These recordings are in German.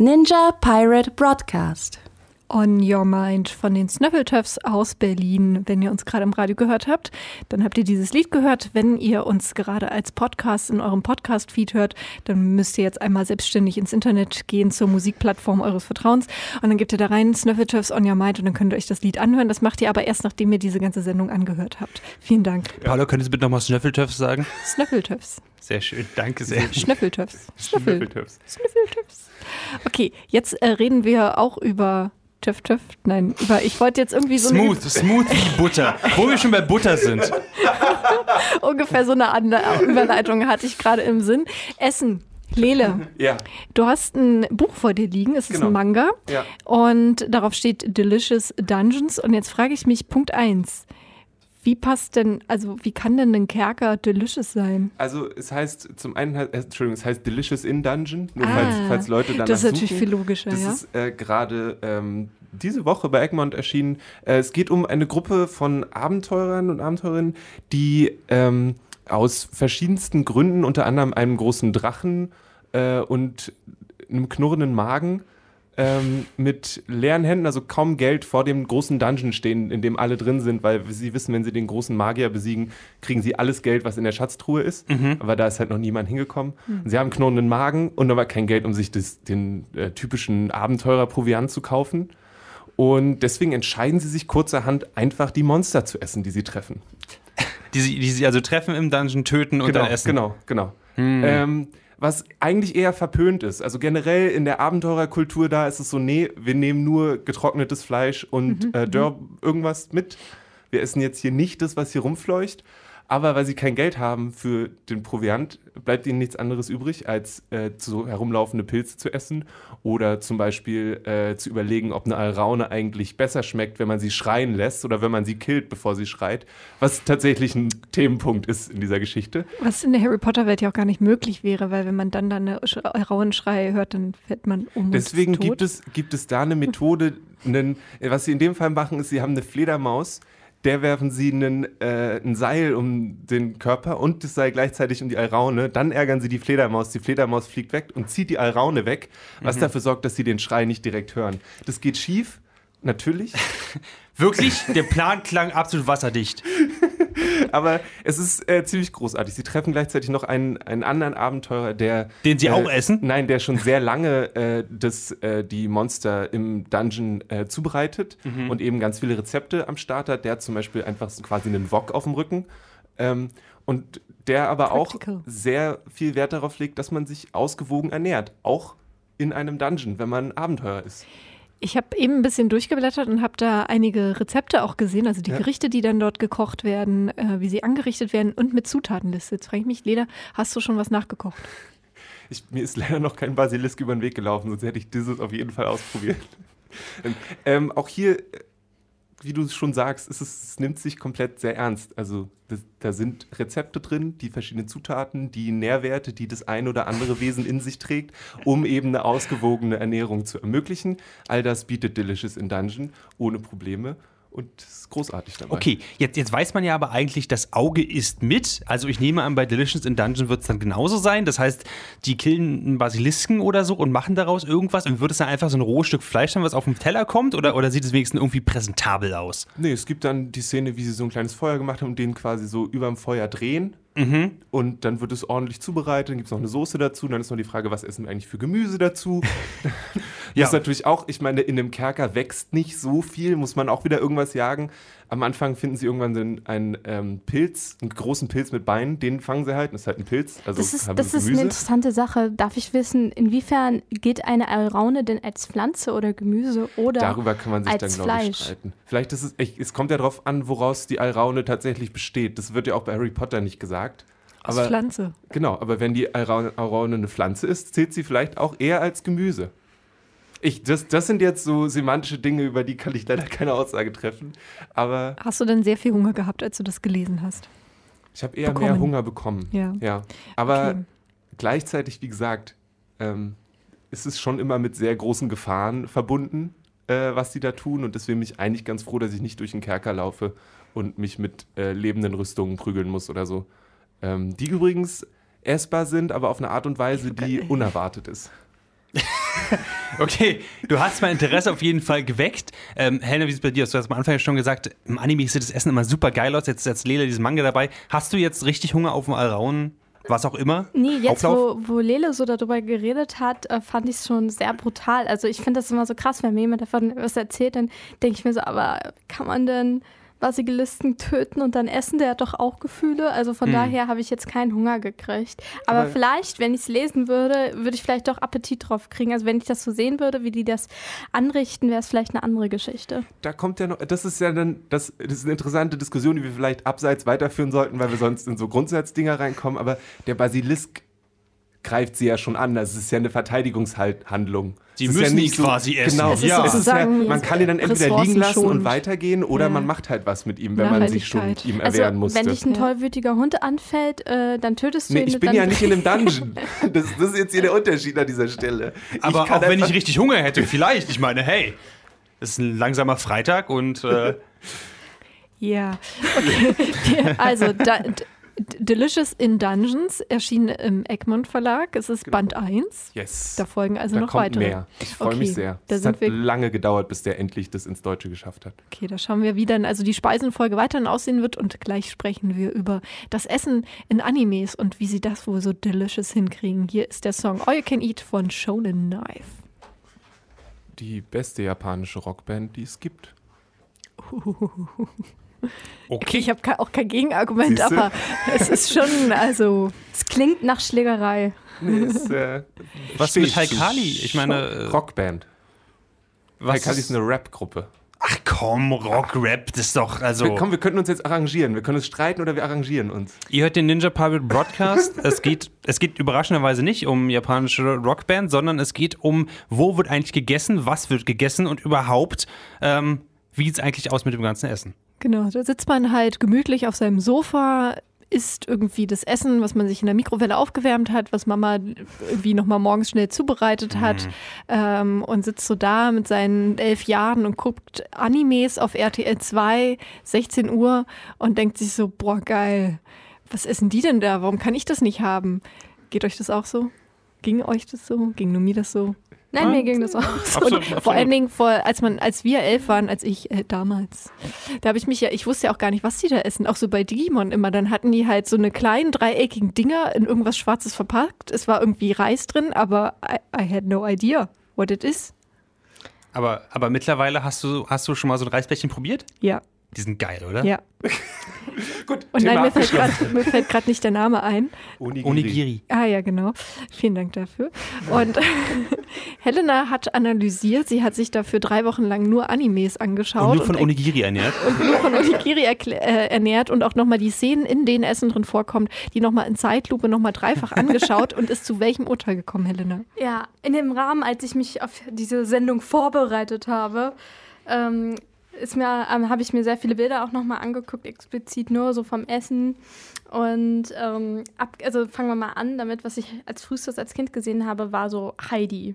Ninja Pirate Broadcast. On Your Mind von den Snöffeltöffs aus Berlin. Wenn ihr uns gerade im Radio gehört habt, dann habt ihr dieses Lied gehört. Wenn ihr uns gerade als Podcast in eurem Podcast-Feed hört, dann müsst ihr jetzt einmal selbstständig ins Internet gehen zur Musikplattform eures Vertrauens und dann gebt ihr da rein Snöffeltöffs On Your Mind und dann könnt ihr euch das Lied anhören. Das macht ihr aber erst, nachdem ihr diese ganze Sendung angehört habt. Vielen Dank. Paolo, könntest du bitte nochmal Snöffeltöffs sagen? Snöffeltöffs. Sehr schön, danke sehr. Schnöffeltöffs. Schnöffel. Schnöffeltöffs. Schnüffeltöffs. Okay, jetzt äh, reden wir auch über Töff Töff. Nein, über, ich wollte jetzt irgendwie so Smooth, smooth wie Butter. Wo wir schon bei Butter sind. ungefähr so eine andere Überleitung hatte ich gerade im Sinn. Essen. Lele, Ja, du hast ein Buch vor dir liegen, es ist Genau. ein Manga ja. und darauf steht Delicious Dungeons und jetzt frage ich mich, Punkt 1, wie passt denn, also wie kann denn ein Kerker delicious sein? Also es heißt zum einen, äh, Entschuldigung, es heißt Delicious in Dungeon, nur Ah, falls, falls Leute danach Das ist natürlich suchen. viel logischer, Das ja? ist äh, gerade ähm, diese Woche bei Egmont erschienen. Äh, es geht um eine Gruppe von Abenteurern und Abenteurerinnen, die ähm, aus verschiedensten Gründen, unter anderem einem großen Drachen äh, und einem knurrenden Magen, ähm, mit leeren Händen, also kaum Geld, vor dem großen Dungeon stehen, in dem alle drin sind, weil sie wissen, wenn sie den großen Magier besiegen, kriegen sie alles Geld, was in der Schatztruhe ist. Aber da ist halt noch niemand hingekommen. Sie haben knurrenden Magen und aber kein Geld, um sich das, den äh, typischen Abenteurer-Proviant zu kaufen. Und deswegen entscheiden sie sich kurzerhand, einfach die Monster zu essen, die sie treffen. Die, sie- die sie also treffen im Dungeon, töten und genau, dann essen. Genau, genau. Ähm, was eigentlich eher verpönt ist. Also generell in der Abenteurerkultur da ist es so, nee, wir nehmen nur getrocknetes Fleisch und äh, Dörr irgendwas mit. Wir essen jetzt hier nicht das, was hier rumfleucht. Aber weil sie kein Geld haben für den Proviant, bleibt ihnen nichts anderes übrig, als äh, so herumlaufende Pilze zu essen oder zum Beispiel äh, zu überlegen, ob eine Alraune eigentlich besser schmeckt, wenn man sie schreien lässt oder wenn man sie killt, bevor sie schreit, was tatsächlich ein Themenpunkt ist in dieser Geschichte. Was in der Harry Potter Welt ja auch gar nicht möglich wäre, weil wenn man dann da eine Sch- rauen Schrei hört, dann fällt man um. Deswegen gibt es, gibt es da eine Methode, einen, was sie in dem Fall machen, ist, sie haben eine Fledermaus, der werfen sie einen, äh, ein Seil um den Körper und das Seil gleichzeitig um die Alraune. Dann ärgern sie die Fledermaus. Die Fledermaus fliegt weg und zieht die Alraune weg, was dafür sorgt, dass sie den Schrei nicht direkt hören. Das geht schief, natürlich, Wirklich, der Plan klang absolut wasserdicht. aber es ist äh, ziemlich großartig. Sie treffen gleichzeitig noch einen, einen anderen Abenteurer, der. Den sie äh, auch essen? Nein, der schon sehr lange äh, das, äh, die Monster im Dungeon äh, zubereitet Mhm. und eben ganz viele Rezepte am Start hat. Der hat zum Beispiel einfach so quasi einen Wok auf dem Rücken. Ähm, und der aber Practical. auch sehr viel Wert darauf legt, dass man sich ausgewogen ernährt. Auch in einem Dungeon, wenn man Abenteurer ist. Ich habe eben ein bisschen durchgeblättert und habe da einige Rezepte auch gesehen, also die Ja. Gerichte, die dann dort gekocht werden, äh, wie sie angerichtet werden und mit Zutatenliste. Jetzt frage ich mich, Leda, hast du schon was nachgekocht? Ich, mir ist leider noch kein Basilisk über den Weg gelaufen, sonst hätte ich dieses auf jeden Fall ausprobiert. ähm, auch hier, wie du es schon sagst, es, es nimmt sich komplett sehr ernst. Also das, da sind Rezepte drin, die verschiedenen Zutaten, die Nährwerte, die das ein oder andere Wesen in sich trägt, um eben eine ausgewogene Ernährung zu ermöglichen. All das bietet Delicious in Dungeon ohne Probleme und es ist großartig dabei. Okay, jetzt, jetzt weiß man ja aber eigentlich, das Auge ist mit. Also ich nehme an, bei Delicious in Dungeon wird es dann genauso sein. Das heißt, die killen einen Basilisken oder so und machen daraus irgendwas und wird es dann einfach so ein rohes Stück Fleisch sein, was auf dem Teller kommt? Oder, oder sieht es wenigstens irgendwie präsentabel aus? Nee, es gibt dann die Szene, wie sie so ein kleines Feuer gemacht haben und den quasi so überm Feuer drehen. Mhm. Und dann wird es ordentlich zubereitet, dann gibt es noch eine Soße dazu, dann ist noch die Frage, was essen wir eigentlich für Gemüse dazu? Ja. Ist natürlich auch, ich meine, in einem Kerker wächst nicht so viel, muss man auch wieder irgendwas jagen. Am Anfang finden sie irgendwann so einen, einen ähm, Pilz, einen großen Pilz mit Beinen, den fangen sie halt, das ist halt ein Pilz, also Das ist, haben das ist eine interessante Sache. Darf ich wissen, inwiefern gilt eine Alraune denn als Pflanze oder Gemüse oder Darüber kann man sich als dann, glaube ich, streiten. Vielleicht ist es, ich, es kommt ja darauf an, woraus die Alraune tatsächlich besteht. Das wird ja auch bei Harry Potter nicht gesagt. Aus Aber Pflanze. Genau, aber wenn die Alraune, Alraune eine Pflanze ist, zählt sie vielleicht auch eher als Gemüse. Ich, das, das sind jetzt so semantische Dinge, über die kann ich leider keine Aussage treffen. Aber Hast du denn sehr viel Hunger gehabt, als du das gelesen hast? ich habe eher Bekommen. mehr Hunger bekommen. Ja. ja. Aber Okay. gleichzeitig, wie gesagt, ähm, ist es schon immer mit sehr großen Gefahren verbunden, äh, was die da tun. Und deswegen bin ich eigentlich ganz froh, dass ich nicht durch den Kerker laufe und mich mit äh, lebenden Rüstungen prügeln muss oder so. Ähm, die übrigens essbar sind, aber auf eine Art und Weise, die unerwartet ist. Okay, du hast mein Interesse auf jeden Fall geweckt. Ähm, Helena, wie ist es bei dir? Du hast am Anfang ja schon gesagt, im Anime sieht das Essen immer super geil aus. Jetzt ist Lele diesen Manga dabei. Hast du jetzt richtig Hunger auf dem Alraun? Was auch immer? Nee, jetzt Auflauf? wo, wo Lele so darüber geredet hat, äh, fand ich es schon sehr brutal. Also ich finde das immer so krass, wenn mir jemand davon was erzählt, dann denke ich mir so, aber kann man denn Basilisken töten und dann essen? Der hat doch auch Gefühle. Also von Hm. daher habe ich jetzt keinen Hunger gekriegt. Aber, Aber- vielleicht, wenn ich es lesen würde, würde ich vielleicht doch Appetit drauf kriegen. Also wenn ich das so sehen würde, wie die das anrichten, wäre es vielleicht eine andere Geschichte. Da kommt ja noch, das ist ja dann, das, das ist eine interessante Diskussion, die wir vielleicht abseits weiterführen sollten, weil wir sonst in so Grundsatzdinger reinkommen, aber der Basilisk greift sie ja schon an. Das ist ja eine Verteidigungshandlung. Sie Es ist müssen ja ihn nicht so, quasi essen. Genau, Es ist ja. es ist ja, man kann ihn dann entweder liegen lassen und weitergehen oder Ja. man macht halt was mit ihm, wenn man sich schon Nachhaltigkeit. ihm Also erwehren musste. wenn dich ein tollwütiger Hund anfällt, äh, dann tötest du Nee, ihn. ich bin ja nicht in einem Dungeon. Das, das ist jetzt hier der Unterschied an dieser Stelle. Aber auch wenn ich richtig Hunger hätte, vielleicht. Ich meine, hey, es ist ein langsamer Freitag und äh, Ja, okay. Also da, Delicious in Dungeons erschien im Egmont Verlag. Es ist Band 1. Yes. Da folgen also da noch kommt weitere. mehr. Ich freue Okay, mich sehr. da Es hat lange gedauert, bis der endlich das ins Deutsche geschafft hat. Okay, da schauen wir, wie dann also die Speisenfolge weiterhin aussehen wird und gleich sprechen wir über das Essen in Animes und wie sie das wohl so delicious hinkriegen. Hier ist der Song All You Can Eat von Shonen Knife. Die beste japanische Rockband, die es gibt. okay. Ich habe auch kein Gegenargument, Siehste? aber es ist schon, also Es klingt nach Schlägerei. Nee, ist, äh, Was mit. Haikali? Ich meine, äh, Rockband. Haikali ist eine Rap-Gruppe. Ach komm, Rock, Rap, das ist doch, also. Wir, komm, wir könnten uns jetzt arrangieren. Wir können uns streiten oder wir arrangieren uns. Ihr hört den Ninja Pirate Broadcast. es, geht, es geht überraschenderweise nicht um japanische Rockband, sondern es geht um, wo wird eigentlich gegessen, was wird gegessen und überhaupt, ähm, wie sieht es eigentlich aus mit dem ganzen Essen. Genau, da sitzt man halt gemütlich auf seinem Sofa, isst irgendwie das Essen, was man sich in der Mikrowelle aufgewärmt hat, was Mama irgendwie nochmal morgens schnell zubereitet hat ähm, und sitzt so da mit seinen elf Jahren und guckt Animes auf RTL 2, 16 Uhr und denkt sich so, boah, geil, was essen die denn da? Warum kann ich das nicht haben? Geht euch das auch so? Ging euch das so? Ging nur mir das so? Nein, Ah. mir ging das auch. Absolut, Und vor allen Dingen, vor, als, man, als wir elf waren, als ich äh, damals, da habe ich mich ja, ich wusste ja auch gar nicht, was die da essen. Auch so bei Digimon immer. Dann hatten die halt so eine kleinen dreieckigen Dinger in irgendwas Schwarzes verpackt. Es war irgendwie Reis drin, aber I, I had no idea what it is. Aber, aber mittlerweile hast du, hast du schon mal so ein Reisbällchen probiert? Ja, Die sind geil, oder? ja. Gut, Und Thema nein, mir fällt gerade nicht der Name ein. Onigiri. Onigiri. Ah ja, genau. Vielen Dank dafür. Und Helena hat analysiert, sie hat sich dafür drei Wochen lang nur Animes angeschaut. Und nur von und Onigiri ernährt. und nur von Onigiri äh, ernährt und auch nochmal die Szenen, in denen Essen drin vorkommt, die nochmal in Zeitlupe nochmal dreifach angeschaut und ist zu welchem Urteil gekommen, Helena? Ja, in dem Rahmen, als ich mich auf diese Sendung vorbereitet habe, ähm, ist mir, ähm, habe ich mir sehr viele Bilder auch nochmal angeguckt, explizit nur so vom Essen. Und ähm, ab, also fangen wir mal an, damit, was ich als frühestes als Kind gesehen habe, war so Heidi.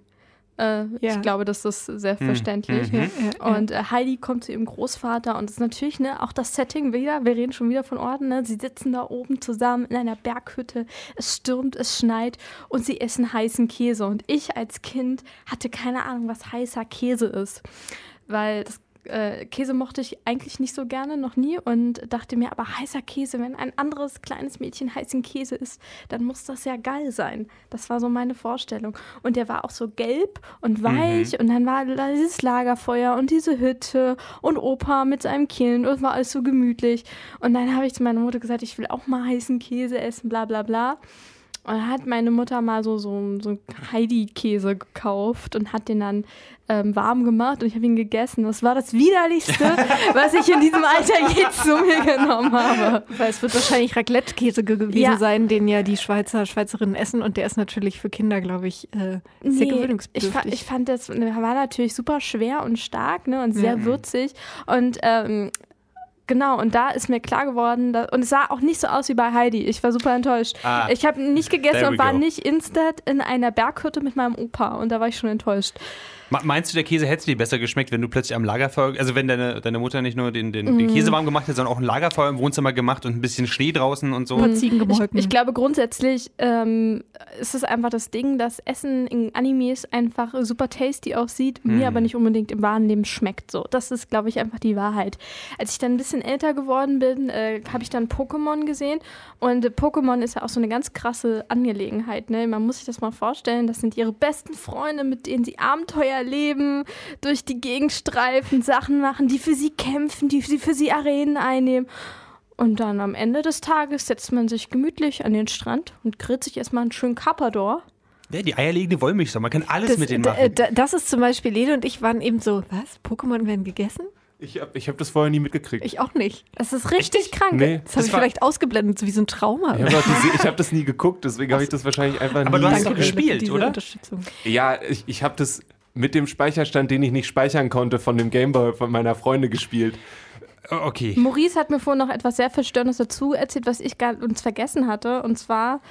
Äh, Ja. Ich glaube, das ist sehr Hm. verständlich. Mhm. Und äh, Heidi kommt zu ihrem Großvater und es ist natürlich ne, auch das Setting wieder, wir reden schon wieder von Orten, ne? sie sitzen da oben zusammen in einer Berghütte, es stürmt, es schneit und sie essen heißen Käse. Und ich als Kind hatte keine Ahnung, was heißer Käse ist, weil das äh, Käse mochte ich eigentlich nicht so gerne, noch nie und dachte mir, aber heißer Käse, wenn ein anderes kleines Mädchen heißen Käse isst, dann muss das ja geil sein. Das war so meine Vorstellung. Und der war auch so gelb und weich und dann war da dieses Lagerfeuer und diese Hütte und Opa mit seinem Kind und es war alles so gemütlich. Und dann habe ich zu meiner Mutter gesagt, ich will auch mal heißen Käse essen, bla bla bla. Und dann hat meine Mutter mal so, so, so Heidi-Käse gekauft und hat den dann ähm, warm gemacht und ich habe ihn gegessen. Das war das Widerlichste, was ich in diesem Alter je zu mir genommen habe. Weil es wird wahrscheinlich Raclette-Käse ge- gewesen Ja. sein, den ja die Schweizer, Schweizerinnen essen und der ist natürlich für Kinder, glaube ich, äh, sehr Nee, gewöhnungsbedürftig. ich, fa ich fand, das war natürlich super schwer und stark ne, und sehr Mhm. würzig. Und ähm, Genau, und da ist mir klar geworden, dass, und es sah auch nicht so aus wie bei Heidi. Ich war super enttäuscht. Ah, ich habe nicht gegessen und war go. nicht instant in einer Berghütte mit meinem Opa und da war ich schon enttäuscht. Meinst du, der Käse hätte dir besser geschmeckt, wenn du plötzlich am Lagerfeuer, also wenn deine, deine Mutter nicht nur den, den, Mhm. den Käse warm gemacht hätte, sondern auch ein Lagerfeuer im Wohnzimmer gemacht und ein bisschen Schnee draußen und so? Ein paar Ziegen Ich, ich glaube grundsätzlich ähm, ist es einfach das Ding, dass Essen in Animes einfach super tasty aussieht, mir aber nicht unbedingt im wahren Leben schmeckt. So, das ist, glaube ich, einfach die Wahrheit. Als ich dann ein bisschen älter geworden bin, äh, habe ich dann Pokémon gesehen und äh, Pokémon ist ja auch so eine ganz krasse Angelegenheit. Ne? Man muss sich das mal vorstellen. Das sind ihre besten Freunde, mit denen sie Abenteuer leben, durch die Gegend streifen, Sachen machen, die für sie kämpfen, die sie für sie Arenen einnehmen. Und dann am Ende des Tages setzt man sich gemütlich an den Strand und grillt sich erstmal einen schönen Carpador. Ja, die eierlegende Wollmilchsau, man kann alles das, mit denen machen. das ist zum Beispiel, Lene und ich waren eben so, was? Pokémon werden gegessen? Ich habe ich hab das vorher nie mitgekriegt. Ich auch nicht. Das ist richtig krank. nee. Das habe ich vielleicht ausgeblendet, so wie so ein Trauma. Ich habe hab das nie geguckt, deswegen habe ich das wahrscheinlich einfach Aber nie du hast doch gespielt, oder? Ja, ich, ich habe das mit dem Speicherstand, den ich nicht speichern konnte, von dem Gameboy von meiner Freunde gespielt. Oh, okay. Maurice hat mir vorhin noch etwas sehr Verstörendes dazu erzählt, was ich gar uns vergessen hatte. Und zwar,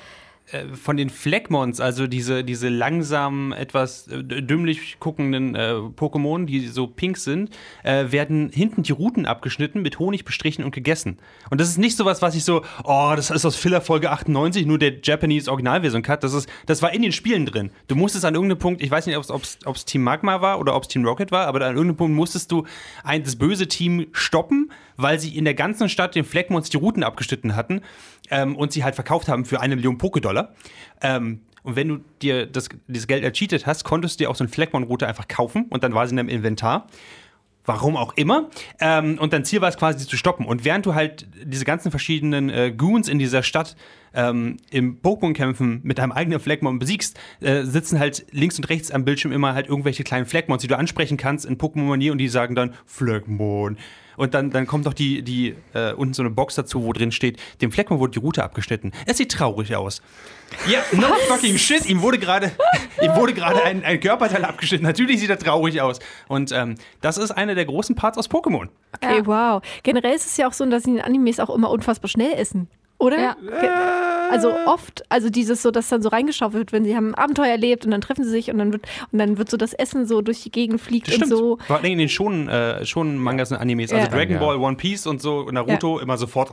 Von den Fleckmons, also diese, diese langsamen, etwas äh, dümmlich guckenden äh, Pokémon, die so pink sind, äh, werden hinten die Ruten abgeschnitten, mit Honig bestrichen und gegessen. Und das ist nicht sowas, was ich so, oh, das ist aus Filler Folge 98, nur der Japanese Originalversion Cut. Das, ist, das war in den Spielen drin. Du musstest an irgendeinem Punkt, ich weiß nicht, ob es Team Magma war oder ob es Team Rocket war, aber an irgendeinem Punkt musstest du ein, das böse Team stoppen, weil sie in der ganzen Stadt den Fleckmons die Routen abgeschnitten hatten ähm, und sie halt verkauft haben für eine Million Pokédollar. Ähm, und wenn du dir das, dieses Geld ercheatet hast, konntest du dir auch so eine Fleckmon-Route einfach kaufen und dann war sie in deinem Inventar. Warum auch immer. Ähm, und dein Ziel war es quasi, sie zu stoppen. Und während du halt diese ganzen verschiedenen äh, Goons in dieser Stadt ähm, im Pokémon-Kämpfen mit deinem eigenen Fleckmon besiegst, äh, sitzen halt links und rechts am Bildschirm immer halt irgendwelche kleinen Fleckmons, die du ansprechen kannst in Pokémon-Manier und die sagen dann Fleckmon. Und dann, dann kommt noch die, die äh, unten so eine Box dazu, wo drin steht, dem Fleckmon wurde die Route abgeschnitten. Es sieht traurig aus. Ja, no fucking shit. Ihm wurde gerade ihm wurde gerade ein, ein Körperteil abgeschnitten. Natürlich sieht er traurig aus. Und ähm, das ist einer der großen Parts aus Pokémon. Okay, Ja. wow. Generell ist es ja auch so, dass sie in den Animes auch immer unfassbar schnell essen. Oder? Ja. Also oft, also dieses so, dass dann so reingeschaufelt wird, wenn sie haben ein Abenteuer erlebt und dann treffen sie sich und dann wird und dann wird so das Essen so durch die Gegend fliegt Das und stimmt. so. Vor allem in den schonen, äh, schonen Mangas und Animes. Ja. Also Dragon Ja. Ball, One Piece und so, Naruto immer sofort.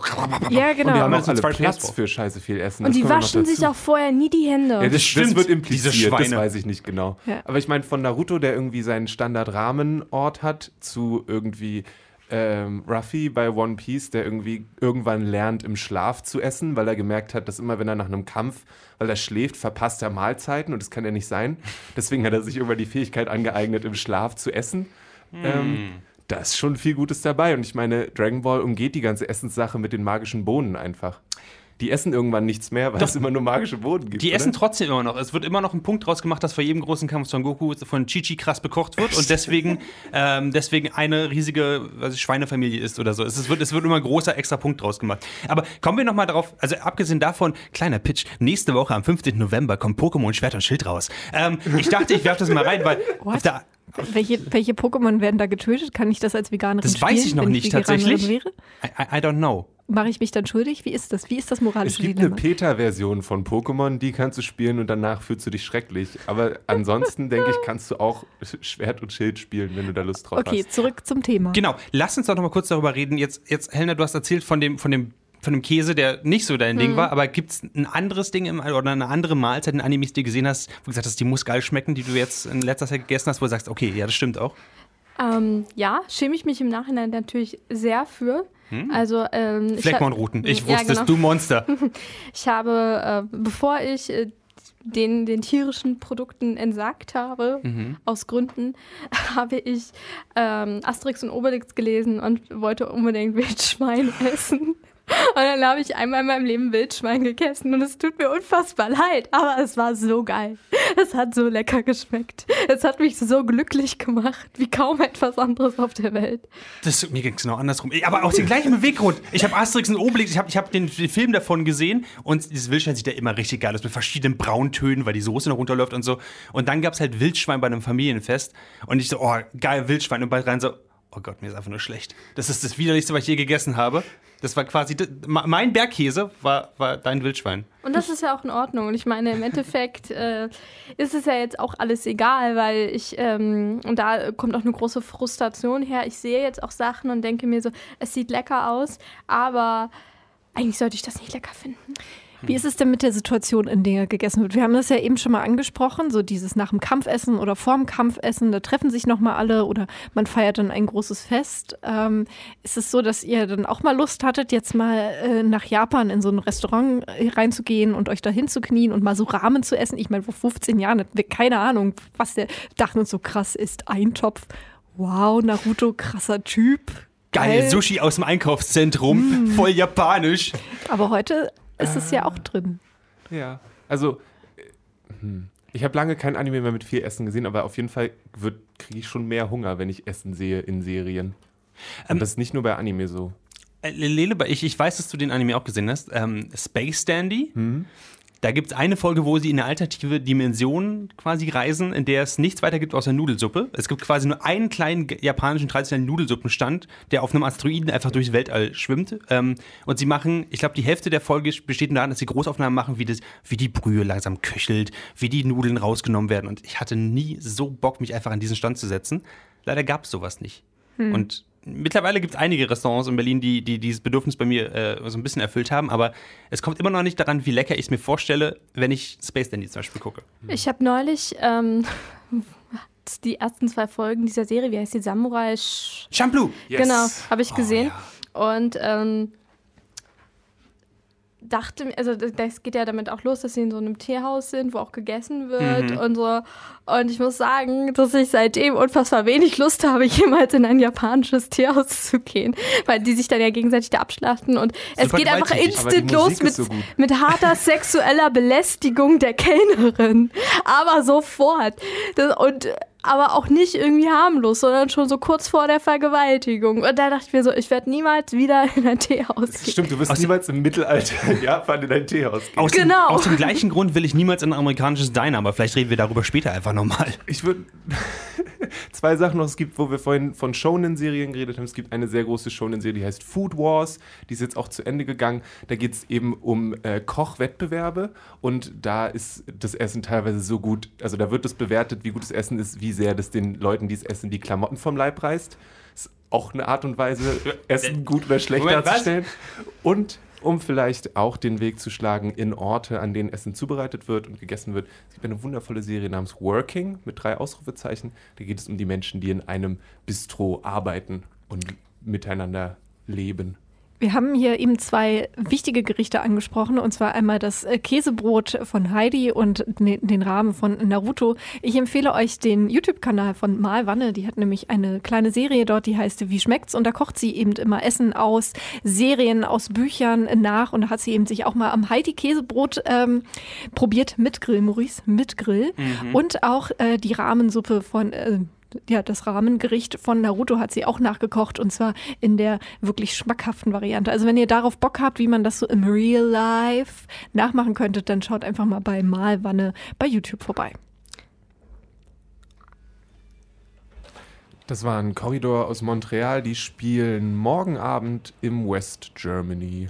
Ja, Und genau. die haben auch jetzt alle zwei Platz für scheiße viel Essen. und Das die waschen sich auch vorher nie die Hände. Ja, das, Stimmt, das wird diese impliziert, das Schweine. weiß ich nicht genau. Ja. Aber ich meine, von Naruto, der irgendwie seinen Standard-Rahmenort hat, zu irgendwie ähm, Ruffy bei One Piece, der irgendwie irgendwann lernt, im Schlaf zu essen, weil er gemerkt hat, dass immer, wenn er nach einem Kampf, weil er schläft, verpasst er Mahlzeiten und das kann ja nicht sein. Deswegen hat er sich irgendwann die Fähigkeit angeeignet, im Schlaf zu essen. Ähm, da ist schon viel Gutes dabei. Und ich meine, Dragon Ball umgeht die ganze Essenssache mit den magischen Bohnen einfach. Die essen irgendwann nichts mehr, weil es immer nur magische Bohnen gibt. Die oder? essen trotzdem immer noch. Es wird immer noch ein Punkt draus gemacht, dass vor jedem großen Kampf Son Goku von Chi-Chi krass bekocht wird und deswegen, ähm, deswegen eine riesige weiß ich, Schweinefamilie ist oder so. Es, ist- wird, es wird immer ein großer extra Punkt draus gemacht. Aber kommen wir nochmal darauf, also abgesehen davon, kleiner Pitch, nächste Woche am 15. November kommt Pokémon Schwert und Schild raus. Ähm, ich dachte, ich werfe das mal rein, weil auf der, Welche, welche Pokémon werden da getötet? Kann ich das als Veganerin Das weiß spielen, ich noch wenn nicht, Veganerin tatsächlich. Wäre? I, I I don't know. Mache ich mich dann schuldig? Wie ist das? Wie ist das Es moralische gibt eine Dilemma? Beta-Version von Pokémon, die kannst du spielen und danach fühlst du dich schrecklich. Aber ansonsten, denke ich, kannst du auch Schwert und Schild spielen, wenn du da Lust drauf Okay, hast. zurück zum Thema. Genau, lass uns doch noch mal kurz darüber reden. Jetzt, jetzt Helena, du hast erzählt von dem, von dem, von dem Käse, der nicht so dein Ding war, aber gibt es ein anderes Ding im, oder eine andere Mahlzeit in Animes, die du gesehen hast, wo du gesagt hast, die muss geil schmecken, die du jetzt in letzter Zeit gegessen hast, wo du sagst, okay, ja, das stimmt auch. Ähm, ja, schäme ich mich im Nachhinein natürlich sehr für. Also, ähm, ich, Fleckmon-Routen. Ich Ja, wusste es, genau. du Monster. ich habe, äh, bevor ich äh, den, den tierischen Produkten entsagt habe, Mhm. aus Gründen, habe ich ähm, Asterix und Obelix gelesen und wollte unbedingt Wildschwein essen. Und dann habe ich einmal in meinem Leben Wildschwein gegessen und es tut mir unfassbar leid, aber es war so geil. Es hat so lecker geschmeckt. Es hat mich so glücklich gemacht, wie kaum etwas anderes auf der Welt. Das, mir ging es genau andersrum. Aber aus dem gleichen Beweggrund. Ich habe Asterix und Obelix, ich habe ich hab den, den Film davon gesehen und dieses Wildschwein sieht ja immer richtig geil aus mit verschiedenen Brauntönen, weil die Soße noch runterläuft und so. Und dann gab es halt Wildschwein bei einem Familienfest und ich so, oh, geil, Wildschwein. Und bald rein so, Oh Gott, mir ist einfach nur schlecht. Das ist das widerlichste, was ich je gegessen habe. Das war quasi, mein Bergkäse war, war dein Wildschwein. Und das ist ja auch in Ordnung. Und ich meine, im Endeffekt äh, ist es ja jetzt auch alles egal, weil ich, ähm, und da kommt auch eine große Frustration her. Ich sehe jetzt auch Sachen und denke mir so, es sieht lecker aus, aber eigentlich sollte ich das nicht lecker finden. Wie ist es denn mit der Situation, in der gegessen wird? Wir haben das ja eben schon mal angesprochen, so dieses nach dem Kampfessen oder vorm Kampfessen, da treffen sich nochmal alle oder man feiert dann ein großes Fest. Ähm, ist es so, dass ihr dann auch mal Lust hattet, jetzt mal äh, nach Japan in so ein Restaurant äh, reinzugehen und euch da hinzuknien und mal so Rahmen zu essen? Ich meine, vor 15 Jahren hatten wir keine Ahnung, was der dachten uns so krass ist. Eintopf. Wow, Naruto, krasser Typ. Geil, Geil. Sushi aus dem Einkaufszentrum, mm. voll japanisch. Aber heute ist es ja auch drin. Ja, also äh, hm. ich habe lange kein Anime mehr mit viel Essen gesehen, aber auf jeden Fall kriege ich schon mehr Hunger, wenn ich Essen sehe in Serien. Und ähm, das ist nicht nur bei Anime so. Äh, Lele, ich, ich weiß, dass du den Anime auch gesehen hast. Ähm, Space Dandy. Mhm. Da gibt es eine Folge, wo sie in eine alternative Dimension quasi reisen, in der es nichts weiter gibt außer Nudelsuppe. Es gibt quasi nur einen kleinen japanischen traditionellen Nudelsuppenstand, der auf einem Asteroiden einfach durchs Weltall schwimmt. Ähm, und sie machen, ich glaube, die Hälfte der Folge besteht darin, dass sie Großaufnahmen machen, wie, das, wie die Brühe langsam köchelt, wie die Nudeln rausgenommen werden. Und ich hatte nie so Bock, mich einfach an diesen Stand zu setzen. Leider gab es sowas nicht. Hm. Und mittlerweile gibt es einige Restaurants in Berlin, die, die dieses Bedürfnis bei mir äh, so ein bisschen erfüllt haben, aber es kommt immer noch nicht daran, wie lecker ich es mir vorstelle, wenn ich Space Dandy zum Beispiel gucke. Ich habe neulich ähm, die ersten zwei Folgen dieser Serie, wie heißt die, Samurai? Shampoo! Yes. Genau, habe ich gesehen. Oh, ja. Und ähm, dachte, also das geht ja damit auch los, dass sie in so einem Teehaus sind, wo auch gegessen wird mhm. und so. Und ich muss sagen, dass ich seitdem unfassbar wenig Lust habe, jemals in ein japanisches Teehaus zu gehen, weil die sich dann ja gegenseitig da abschlachten und Super es geht einfach instant los mit, so mit harter sexueller Belästigung der Kellnerin. Aber sofort. Das, und aber auch nicht irgendwie harmlos, sondern schon so kurz vor der Vergewaltigung. Und da dachte ich mir so, ich werde niemals wieder in ein Teehaus gehen. Stimmt, du wirst aus niemals im Mittelalter in Japan in ein Teehaus gehen. Aus genau. Dem, aus dem gleichen Grund will ich niemals in ein amerikanisches Diner, aber vielleicht reden wir darüber später einfach nochmal. Ich würde zwei Sachen noch. Es gibt, wo wir vorhin von Shonen-Serien geredet haben, es gibt eine sehr große Shonen-Serie, die heißt Food Wars. Die ist jetzt auch zu Ende gegangen. Da geht es eben um äh, Kochwettbewerbe und da ist das Essen teilweise so gut, also da wird es bewertet, wie gut das Essen ist, wie sehr das den Leuten, die es essen, die Klamotten vom Leib reißt. Ist auch eine Art und Weise, Essen gut oder schlecht Moment, darzustellen. Was? Und um vielleicht auch den Weg zu schlagen in Orte, an denen Essen zubereitet wird und gegessen wird. Es gibt eine wundervolle Serie namens Working mit drei Ausrufezeichen. Da geht es um die Menschen, die in einem Bistro arbeiten und miteinander leben. Wir haben hier eben zwei wichtige Gerichte angesprochen, und zwar einmal das äh, Käsebrot von Heidi und den Rahmen von Naruto. Ich empfehle euch den YouTube-Kanal von Malwanne. Die hat nämlich eine kleine Serie dort, die heißt Wie schmeckt's? Und da kocht sie eben immer Essen aus Serien, aus Büchern nach. Und da hat sie eben sich auch mal am Heidi Käsebrot ähm, probiert mit Grill, Maurice, mit Grill. Mhm. Und auch äh, die Rahmensuppe von äh, ja, das Rahmengericht von Naruto hat sie auch nachgekocht und zwar in der wirklich schmackhaften Variante. Also wenn ihr darauf Bock habt, wie man das so im Real Life nachmachen könnte, dann schaut einfach mal bei Malwanne bei YouTube vorbei. Das war ein Korridor aus Montreal, die spielen morgen Abend im West Germany.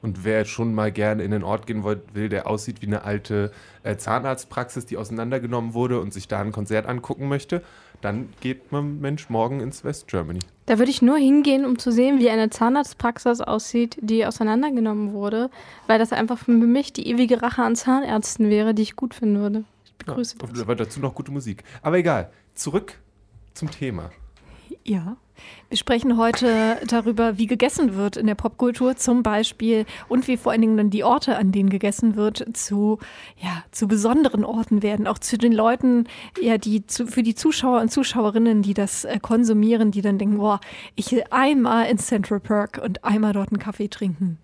Und wer schon mal gerne in den Ort gehen will, der aussieht wie eine alte äh, Zahnarztpraxis, die auseinandergenommen wurde und sich da ein Konzert angucken möchte, dann geht man Mensch morgen ins West Germany. Da würde ich nur hingehen, um zu sehen, wie eine Zahnarztpraxis aussieht, die auseinandergenommen wurde, weil das einfach für mich die ewige Rache an Zahnärzten wäre, die ich gut finden würde. Ich begrüße ja, das. Aber dazu noch gute Musik. Aber egal, zurück zum Thema. Ja. Wir sprechen heute darüber, wie gegessen wird in der Popkultur zum Beispiel und wie vor allen Dingen dann die Orte, an denen gegessen wird, zu, ja, zu besonderen Orten werden. Auch zu den Leuten, ja, die zu, für die Zuschauer und Zuschauerinnen, die das äh, konsumieren, die dann denken, boah, ich will einmal in Central Park und einmal dort einen Kaffee trinken.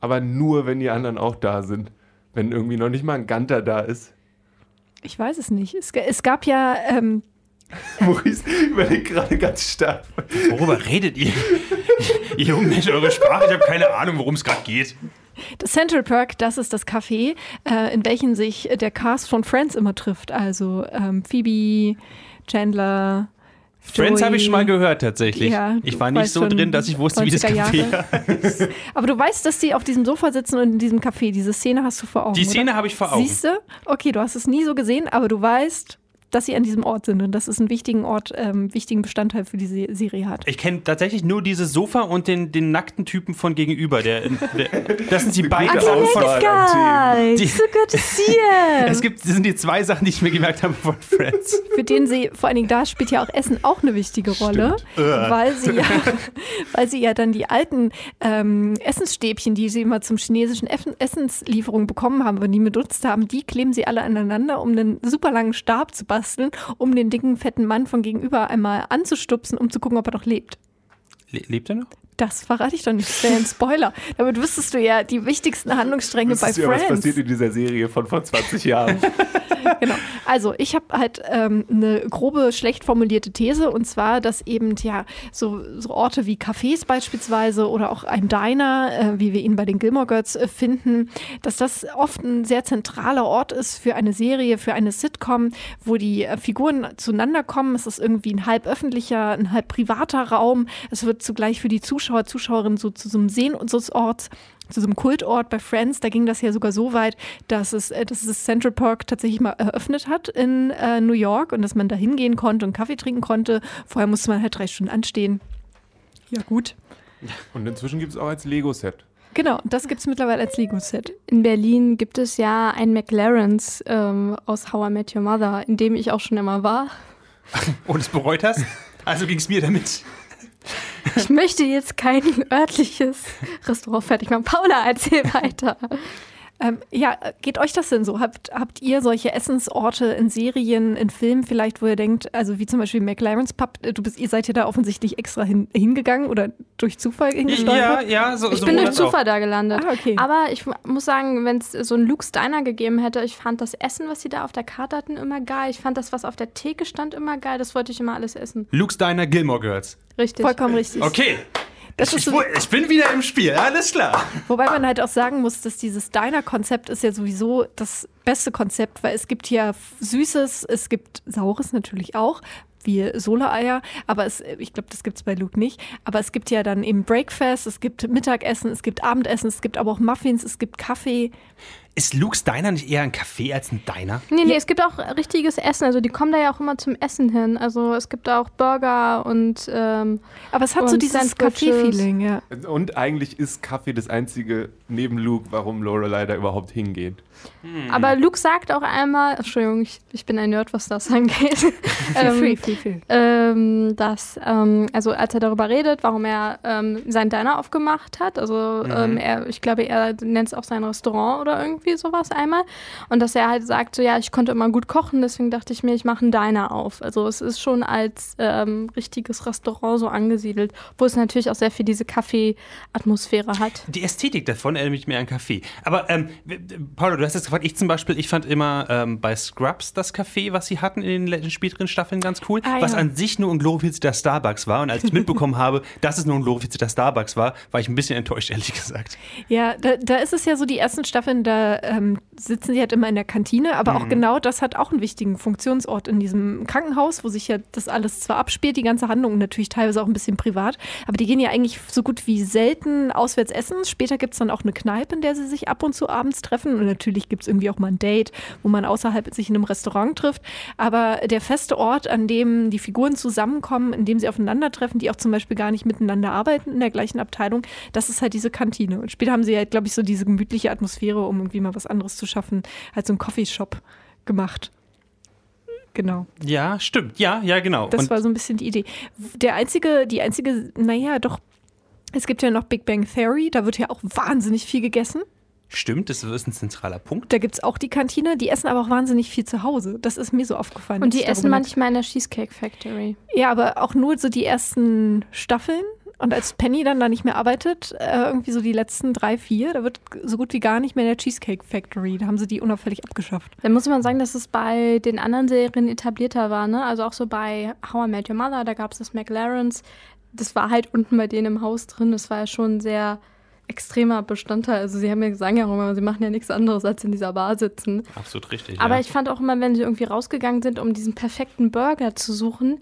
Aber nur, wenn die anderen auch da sind. Wenn irgendwie noch nicht mal ein Ganter da ist. Ich weiß es nicht. Es, es gab ja ähm, Maurice überlegt gerade ganz stark. Worüber redet ihr? ihr jungen Menschen, eure Sprache, ich habe keine Ahnung, worum es gerade geht. Das Central Park, das ist das Café, äh, in welchem sich der Cast von Friends immer trifft. Also ähm, Phoebe, Chandler, Friends habe ich schon mal gehört tatsächlich. Ja, ich war nicht so schon, drin, dass ich wusste, wie das 90er Café Jahre. Aber du weißt, dass die auf diesem Sofa sitzen und in diesem Café. Diese Szene hast du vor Augen. Die Szene habe ich vor Augen. Siehst du? Okay, du hast es nie so gesehen, aber du weißt, dass sie an diesem Ort sind und dass es einen wichtigen Ort, ähm, wichtigen Bestandteil für die Se Serie hat. Ich kenne tatsächlich nur dieses Sofa und den, den nackten Typen von gegenüber. Der, der, das sind die beiden Auswahl an Themen. Die- Guys, so good to see you. Es gibt, das sind die zwei Sachen, die ich mir gemerkt habe von Friends. Für den sie, vor allen Dingen da spielt ja auch Essen auch eine wichtige Rolle, weil sie ja, weil sie ja dann die alten ähm, Essensstäbchen, die sie immer zum chinesischen Essenslieferung bekommen haben, wenn die benutzt haben, die kleben sie alle aneinander, um einen super langen Stab zu basteln, um den dicken, fetten Mann von gegenüber einmal anzustupsen, um zu gucken, ob er noch lebt. Le lebt er noch? Das verrate ich doch nicht, das wäre ein Spoiler. Damit wüsstest du ja die wichtigsten Handlungsstränge bei Wisst ihr, was Friends. passiert in dieser Serie von vor 20 Jahren? genau. Also ich habe halt ähm, eine grobe, schlecht formulierte These und zwar, dass eben ja so, so Orte wie Cafés beispielsweise oder auch ein Diner, äh, wie wir ihn bei den Gilmore Girls äh, finden, dass das oft ein sehr zentraler Ort ist für eine Serie, für eine Sitcom, wo die äh, Figuren zueinander kommen. Es ist irgendwie ein halb öffentlicher, ein halb privater Raum. Es wird zugleich für die Zuschauer, Zuschauerinnen so zu so einem Sehnsuchtsort zu so einem Kultort bei Friends, da ging das ja sogar so weit, dass es, äh, dass es Central Park tatsächlich mal eröffnet hat in äh, New York und dass man da hingehen konnte und Kaffee trinken konnte. Vorher musste man halt drei Stunden anstehen. Ja, gut. Und inzwischen gibt es auch als Lego-Set. Genau, das gibt es mittlerweile als Lego-Set. In Berlin gibt es ja ein McLaren's ähm, aus How I Met Your Mother, in dem ich auch schon immer war. Und es bereut hast? Also ging es mir damit. Ich möchte jetzt kein örtliches Restaurant fertig machen. Paula, erzähl weiter. Ähm, ja, geht euch das denn so? Habt, habt ihr solche Essensorte in Serien, in Filmen vielleicht, wo ihr denkt, also wie zum Beispiel McLaren's Pub, äh, du bist, ihr seid ja da offensichtlich extra hin, hingegangen oder durch Zufall Ja, hingesteuert? ja, so Ich so bin durch das auch. Zufall da gelandet. Ah, okay. Aber ich mu- muss sagen, wenn es so einen Luke's Diner gegeben hätte, ich fand das Essen, was sie da auf der Karte hatten, immer geil. Ich fand das, was auf der Theke stand, immer geil. Das wollte ich immer alles essen. Luke's Diner, Gilmore Girls. Richtig. Vollkommen richtig. Okay. Das ich, ist so- ich, ich bin wieder im Spiel, alles klar. Wobei man halt auch sagen muss, dass dieses Diner-Konzept ist ja sowieso das beste Konzept, weil es gibt hier Süßes, es gibt Saures natürlich auch, wie Sola-Eier, aber es, ich glaube, das gibt es bei Luke nicht. Aber es gibt ja dann eben Breakfast, es gibt Mittagessen, es gibt Abendessen, es gibt aber auch Muffins, es gibt Kaffee. Ist Luke's Diner nicht eher ein Café als ein Diner? Nee, nee, es gibt auch richtiges Essen. Also die kommen da ja auch immer zum Essen hin. Also es gibt auch Burger und ähm, Aber es hat so dieses. Café-Feeling, ja. Und eigentlich ist Kaffee das einzige neben Luke, warum Lorelei da überhaupt hingeht. aber Luke sagt auch einmal, Entschuldigung, ich, ich bin ein Nerd, was das angeht. Ähm, feel free. ähm, dass, ähm, also als er darüber redet, warum er ähm, sein Diner aufgemacht hat, also ähm, er, ich glaube, er nennt es auch sein Restaurant oder irgendwie sowas einmal. Und dass er halt sagt, so ja, ich konnte immer gut kochen, deswegen dachte ich mir, ich mache einen Diner auf. Also es ist schon als ähm, richtiges Restaurant so angesiedelt, wo es natürlich auch sehr viel diese Kaffee-Atmosphäre hat. Die Ästhetik davon erinnert mich mehr an Kaffee. Aber, ähm, Paolo, du hast jetzt gefragt, ich zum Beispiel, ich fand immer ähm, bei Scrubs das Café, was sie hatten in den späteren Staffeln, ganz cool. Ah, was ja. an sich nur ein glorifizierter Starbucks war. Und als ich mitbekommen habe, dass es nur ein glorifizierter Starbucks war, war ich ein bisschen enttäuscht, ehrlich gesagt. Ja, da, da ist es ja so, die ersten Staffeln, da ähm, sitzen sie halt immer in der Kantine, aber auch genau das hat auch einen wichtigen Funktionsort in diesem Krankenhaus, wo sich ja das alles zwar abspielt, die ganze Handlung natürlich teilweise auch ein bisschen privat, aber die gehen ja eigentlich so gut wie selten auswärts essen. Später gibt es dann auch eine Kneipe, in der sie sich ab und zu abends treffen und natürlich gibt es irgendwie auch mal ein Date, wo man außerhalb sich in einem Restaurant trifft, aber der feste Ort, an dem die Figuren zusammenkommen, in dem sie aufeinandertreffen, die auch zum Beispiel gar nicht miteinander arbeiten in der gleichen Abteilung, das ist halt diese Kantine. Und später haben sie halt, glaube ich, so diese gemütliche Atmosphäre, um irgendwie mal was anderes zu schaffen, halt so einen Coffeeshop gemacht. Genau. Ja, stimmt. Ja, ja, genau. Das Und war so ein bisschen die Idee. Der einzige, die einzige, naja, doch, es gibt ja noch Big Bang Theory, da wird ja auch wahnsinnig viel gegessen. stimmt, das ist ein zentraler Punkt. Da gibt es auch die Kantine, die essen aber auch wahnsinnig viel zu Hause. Das ist mir so aufgefallen. Und als die essen manchmal in der Cheesecake Factory. Ja, aber auch nur so die ersten Staffeln. Und als Penny dann da nicht mehr arbeitet, äh, irgendwie so die letzten drei, vier, da wird so gut wie gar nicht mehr in der Cheesecake Factory. Da haben sie die unauffällig abgeschafft. Dann muss man sagen, dass es bei den anderen Serien etablierter war, ne? Also auch so bei How I Met Your Mother, da gab es das McLaren's. Das war halt unten bei denen im Haus drin. Das war ja schon sehr, extremer Bestandteil. Also sie haben ja sagen ja auch immer, sie machen ja nichts anderes, als in dieser Bar sitzen. Absolut richtig. Aber ja. ich fand auch immer, wenn sie irgendwie rausgegangen sind, um diesen perfekten Burger zu suchen,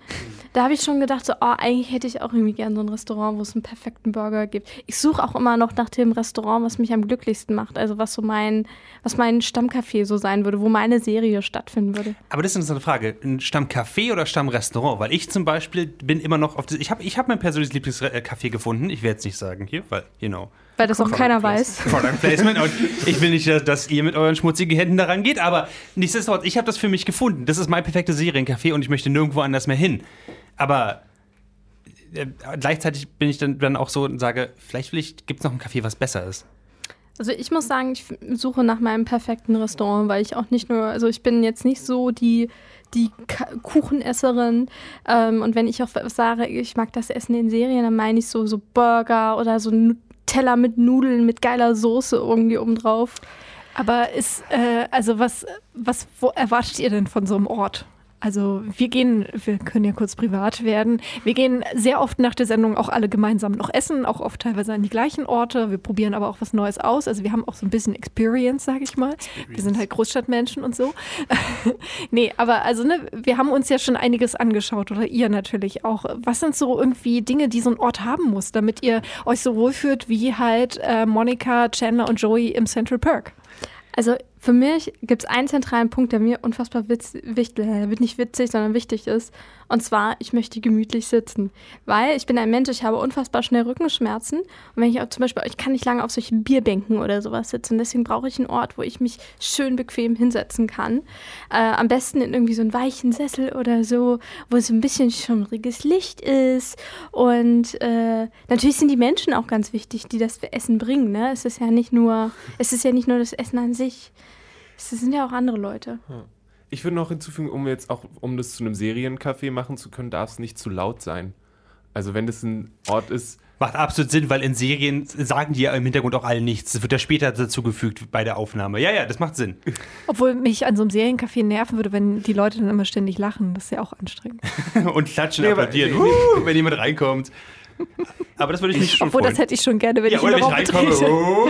da habe ich schon gedacht, so, oh, eigentlich hätte ich auch irgendwie gern so ein Restaurant, wo es einen perfekten Burger gibt. Ich suche auch immer noch nach dem Restaurant, was mich am glücklichsten macht. Also was so mein, was mein Stammcafé so sein würde, wo meine Serie stattfinden würde. Aber das ist eine Frage. Ein Stammcafé oder Stammrestaurant? Weil ich zum Beispiel bin immer noch auf das. Ich habe ich hab mein persönliches Lieblingscafé gefunden. Ich werde es nicht sagen hier, weil, you know. Weil das auch keiner Placement. weiß. Product Placement. Und ich will nicht, dass, ihr mit euren schmutzigen Händen daran geht, aber nichtsdestotrotz, ich habe das für mich gefunden. Das ist mein perfektes Seriencafé und ich möchte nirgendwo anders mehr hin. Aber äh, gleichzeitig bin ich dann, dann auch so und sage, vielleicht gibt es noch ein Café, was besser ist. Also ich muss sagen, ich suche nach meinem perfekten Restaurant, weil ich auch nicht nur, also ich bin jetzt nicht so die, die Kuchenesserin. Ähm, und wenn ich auch sage, ich mag das Essen in Serien, dann meine ich so, so Burger oder so Teller mit Nudeln mit geiler Soße irgendwie obendrauf. Aber ist, äh, also was, was wo erwartet ihr denn von so einem Ort? Also wir gehen, wir können ja kurz privat werden. Wir gehen sehr oft nach der Sendung auch alle gemeinsam noch essen, auch oft teilweise an die gleichen Orte. Wir probieren aber auch was Neues aus. Also wir haben auch so ein bisschen Experience, sage ich mal. Wir sind halt Großstadtmenschen und so. nee, aber also ne, wir haben uns ja schon einiges angeschaut oder ihr natürlich auch. Was sind so irgendwie Dinge, die so ein Ort haben muss, damit ihr euch so wohlfühlt wie halt äh, Monica, Chandler und Joey im Central Perk? Also für mich gibt es einen zentralen Punkt, der mir unfassbar witz, wichtig, äh, nicht witzig, sondern wichtig ist. Und zwar, ich möchte gemütlich sitzen. Weil ich bin ein Mensch, ich habe unfassbar schnell Rückenschmerzen. Und wenn ich auch zum Beispiel, ich kann nicht lange auf solchen Bierbänken oder sowas sitzen. Deswegen brauche ich einen Ort, wo ich mich schön bequem hinsetzen kann. Äh, am besten in irgendwie so einen weichen Sessel oder so, wo so ein bisschen schummriges Licht ist. Und äh, natürlich sind die Menschen auch ganz wichtig, die das Essen bringen. Ne? Es ist ja nicht nur, es ist ja nicht nur das Essen an sich. Es sind ja auch andere Leute. Ich würde noch hinzufügen, um jetzt auch, um das zu einem Seriencafé machen zu können, darf es nicht zu laut sein. Also wenn das ein Ort ist, Macht absolut Sinn, weil in Serien sagen die ja im Hintergrund auch alle nichts. Das wird ja später dazugefügt bei der Aufnahme. Ja, ja, das macht Sinn. Obwohl mich an so einem Seriencafé nerven würde, wenn die Leute dann immer ständig lachen. Das ist ja auch anstrengend. Und klatschen, Nee, aber- applaudieren, nee, uh, wenn jemand reinkommt. Aber das würde ich mich schon Obwohl, freuen. das hätte ich schon gerne, wenn ja, ich oder wenn ich reinkomme. Oh.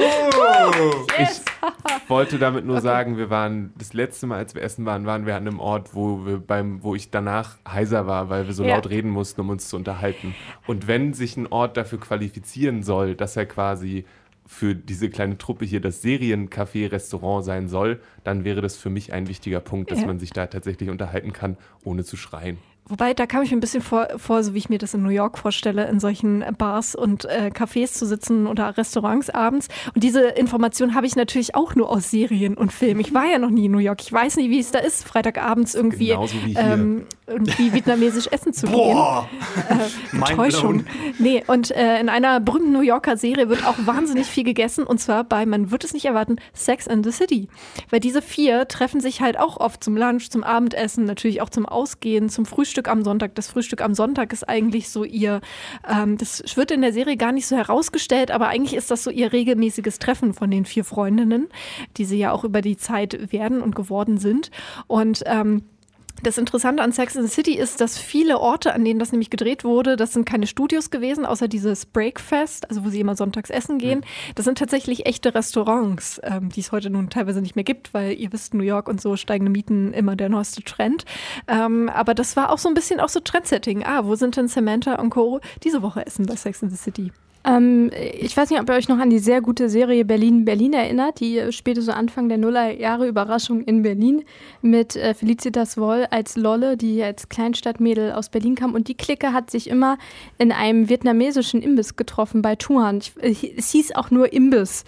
ich wollte damit nur sagen, wir waren das letzte Mal, als wir essen waren, waren wir an einem Ort, wo wir beim, wo ich danach heiser war, weil wir so Ja. laut reden mussten, um uns zu unterhalten. Und wenn sich ein Ort dafür qualifizieren soll, dass er quasi für diese kleine Truppe hier das Seriencafé-Restaurant sein soll, dann wäre das für mich ein wichtiger Punkt, dass Ja. man sich da tatsächlich unterhalten kann, ohne zu schreien. Wobei, da kam ich mir ein bisschen vor, vor, so wie ich mir das in New York vorstelle, in solchen Bars und äh, Cafés zu sitzen oder Restaurants abends. Und diese Information habe ich natürlich auch nur aus Serien und Filmen. Ich war ja noch nie in New York. Ich weiß nicht, wie es da ist, Freitagabends irgendwie, ähm, irgendwie vietnamesisch essen zu gehen. Boah. Äh, Mind Täuschung. Nee, und äh, in einer berühmten New Yorker Serie wird auch wahnsinnig viel gegessen und zwar bei, man wird es nicht erwarten, Sex in the City. Weil diese vier treffen sich halt auch oft zum Lunch, zum Abendessen, natürlich auch zum Ausgehen, zum Frühstück am Sonntag. Das Frühstück am Sonntag ist eigentlich so ihr, ähm, das wird in der Serie gar nicht so herausgestellt, aber eigentlich ist das so ihr regelmäßiges Treffen von den vier Freundinnen, die sie ja auch über die Zeit werden und geworden sind. Und ähm, das Interessante an Sex in the City ist, dass viele Orte, an denen das nämlich gedreht wurde, das sind keine Studios gewesen, außer dieses Breakfast, also wo sie immer sonntags essen gehen. Das sind tatsächlich echte Restaurants, ähm, die es heute nun teilweise nicht mehr gibt, weil ihr wisst, New York und so steigende Mieten immer der neueste Trend. Ähm, aber das war auch so ein bisschen auch so Trendsetting. Ah, wo sind denn Samantha und Co. diese Woche essen bei Sex in the City? Ähm, ich weiß nicht, ob ihr euch noch an die sehr gute Serie Berlin Berlin erinnert. Die spielte so Anfang der Nullerjahre Überraschung in Berlin mit äh, Felicitas Woll als Lolle, die als Kleinstadtmädel aus Berlin kam. Und die Clique hat sich immer in einem vietnamesischen Imbiss getroffen bei Tuan. Ich, äh, es hieß auch nur Imbiss.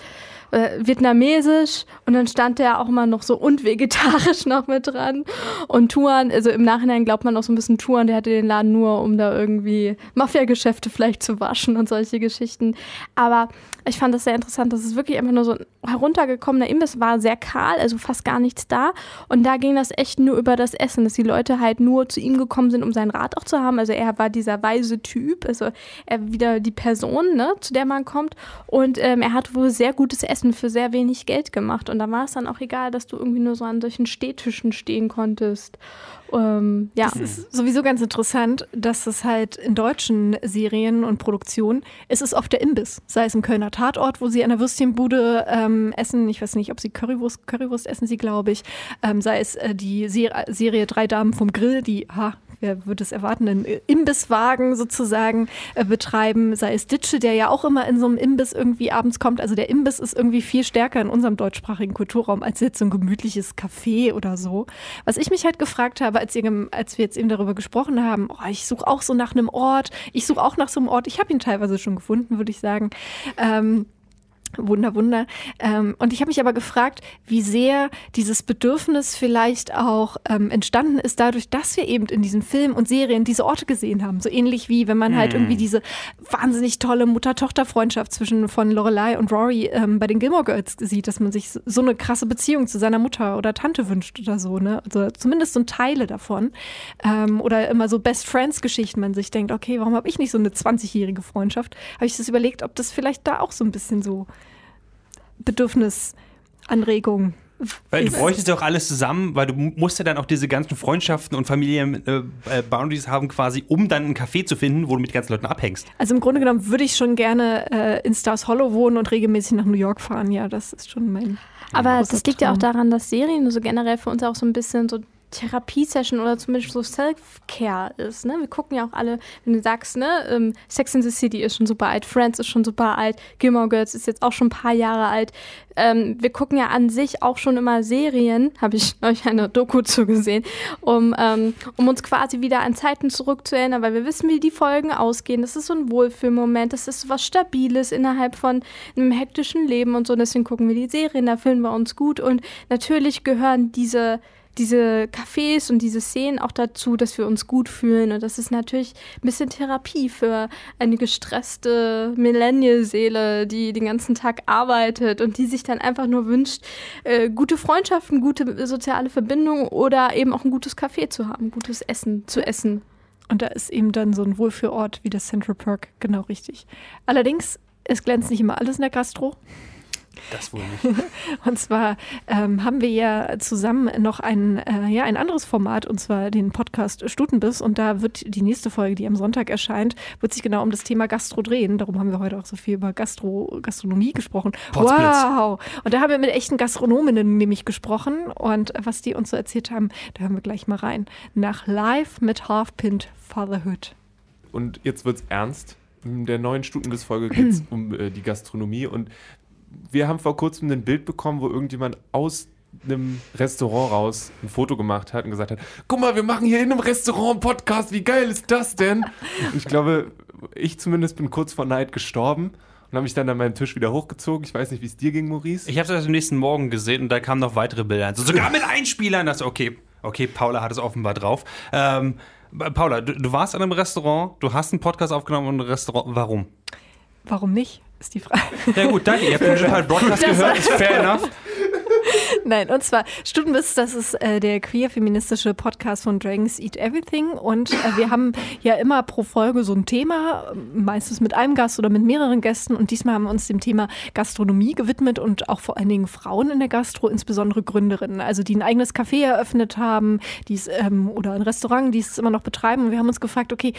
Äh, Vietnamesisch und dann stand der auch immer noch so und vegetarisch noch mit dran. Und Tuan, also im Nachhinein glaubt man auch so ein bisschen Tuan, der hatte den Laden nur, um da irgendwie Mafia-Geschäfte vielleicht zu waschen und solche Geschichten. Aber ich fand das sehr interessant, dass es wirklich einfach nur so ein heruntergekommener Imbiss war, sehr kahl, also fast gar nichts da. Und da ging das echt nur über das Essen, dass die Leute halt nur zu ihm gekommen sind, um seinen Rat auch zu haben. Also er war dieser weise Typ, also er wieder die Person, ne, zu der man kommt. Und ähm, er hat wohl sehr gutes Essen für sehr wenig Geld gemacht. Und da war es dann auch egal, dass du irgendwie nur so an solchen Stehtischen stehen konntest. Ähm, ja. Das ist sowieso ganz interessant, dass es halt in deutschen Serien und Produktionen ist es oft der Imbiss. Sei es im Kölner Tatort, wo sie an der Würstchenbude ähm, essen. Ich weiß nicht, ob sie Currywurst, Currywurst essen sie, glaube ich. Ähm, sei es äh, die Ser Serie Drei Damen vom Grill, die, ha, wer würde es erwarten, einen Imbisswagen sozusagen äh, betreiben. Sei es Ditsche, der ja auch immer in so einem Imbiss irgendwie abends kommt. Also der Imbiss ist irgendwie viel stärker in unserem deutschsprachigen Kulturraum als jetzt so ein gemütliches Café oder so. Was ich mich halt gefragt habe, als, ihr, als wir jetzt eben darüber gesprochen haben, oh, ich suche auch so nach einem Ort, ich suche auch nach so einem Ort. Ich habe ihn teilweise schon gefunden, würde ich sagen. Ähm, Wunder, Wunder. Ähm, und ich habe mich aber gefragt, wie sehr dieses Bedürfnis vielleicht auch ähm, entstanden ist dadurch, dass wir eben in diesen Filmen und Serien diese Orte gesehen haben. So ähnlich wie wenn man halt Mhm. irgendwie diese wahnsinnig tolle Mutter-Tochter-Freundschaft zwischen von Lorelei und Rory ähm, bei den Gilmore Girls sieht, dass man sich so- so eine krasse Beziehung zu seiner Mutter oder Tante wünscht oder so, ne? Also zumindest so Teile davon. Ähm, oder immer so Best Friends-Geschichten, man sich denkt, okay, warum habe ich nicht so eine 20-jährige Freundschaft? Habe ich das überlegt, ob das vielleicht da auch so ein bisschen so Bedürfnisanregung. Weil du bräuchtest ja auch alles zusammen, weil du mu- musst ja dann auch diese ganzen Freundschaften und Familien-Boundaries haben, quasi, um dann einen Café zu finden, wo du mit ganzen Leuten abhängst. Also im Grunde genommen würde ich schon gerne äh, in Stars Hollow wohnen und regelmäßig nach New York fahren. Ja, das ist schon mein. Aber das liegt ja auch Traum. daran, dass Serien so generell für uns auch so ein bisschen so Therapiesession oder zumindest so Self-Care ist. Ne? Wir gucken ja auch alle, wenn du sagst, ne, ähm, Sex in the City ist schon super alt, Friends ist schon super alt, Gilmore Girls ist jetzt auch schon ein paar Jahre alt. Ähm, wir gucken ja an sich auch schon immer Serien, habe ich euch eine Doku zugesehen, um, ähm, um uns quasi wieder an Zeiten zurückzuerinnern, weil wir wissen, wie die Folgen ausgehen. Das ist so ein Wohlfühlmoment, das ist so was Stabiles innerhalb von einem hektischen Leben und so. Deswegen gucken wir die Serien, da fühlen wir uns gut und natürlich gehören diese diese Cafés und diese Szenen auch dazu, dass wir uns gut fühlen. Und das ist natürlich ein bisschen Therapie für eine gestresste Millennial-Seele, die den ganzen Tag arbeitet und die sich dann einfach nur wünscht, äh, gute Freundschaften, gute soziale Verbindungen oder eben auch ein gutes Café zu haben, gutes Essen zu essen. Und da ist eben dann so ein Wohlfühlort wie das Central Park genau richtig. Allerdings, es glänzt nicht immer alles in der Gastro. Das wohl nicht. Und zwar ähm, haben wir ja zusammen noch ein, äh, ja, ein anderes Format, und zwar den Podcast Stutenbiss. Und da wird die nächste Folge, die am Sonntag erscheint, wird sich genau um das Thema Gastro drehen. Darum haben wir heute auch so viel über Gastro, Gastronomie gesprochen. Potzblitz. Wow! Und da haben wir mit echten Gastronominnen nämlich gesprochen. Und was die uns so erzählt haben, da hören wir gleich mal rein. Nach Live mit Half-Pint Fatherhood. Und jetzt wird's ernst. In der neuen Stutenbiss-Folge geht es um äh, die Gastronomie. Und wir haben vor kurzem ein Bild bekommen, wo irgendjemand aus einem Restaurant raus ein Foto gemacht hat und gesagt hat, guck mal, wir machen hier in einem Restaurant einen Podcast, wie geil ist das denn? Und ich glaube, ich zumindest bin kurz vor Neid gestorben und habe mich dann an meinen Tisch wieder hochgezogen. Ich weiß nicht, wie es dir ging, Maurice. Ich habe das am nächsten Morgen gesehen und da kamen noch weitere Bilder. Also sogar mit Einspielern. Das, okay, okay, Paula hat es offenbar drauf. Ähm, Paula, du, du warst an einem Restaurant, du hast einen Podcast aufgenommen in einem Restaurant. Warum? Warum nicht? Ist die Frage. Ja gut, danke. Ihr habt den Digital Broadcast Das- gehört, ist fair enough. Nein, und zwar Stutenbiss, das ist äh, der queer-feministische Podcast von Dragons Eat Everything. Und äh, wir haben ja immer pro Folge so ein Thema, meistens mit einem Gast oder mit mehreren Gästen. Und diesmal haben wir uns dem Thema Gastronomie gewidmet und auch vor allen Dingen Frauen in der Gastro, insbesondere Gründerinnen, also die ein eigenes Café eröffnet haben, die ähm, oder ein Restaurant, die es immer noch betreiben. Und wir haben uns gefragt, okay,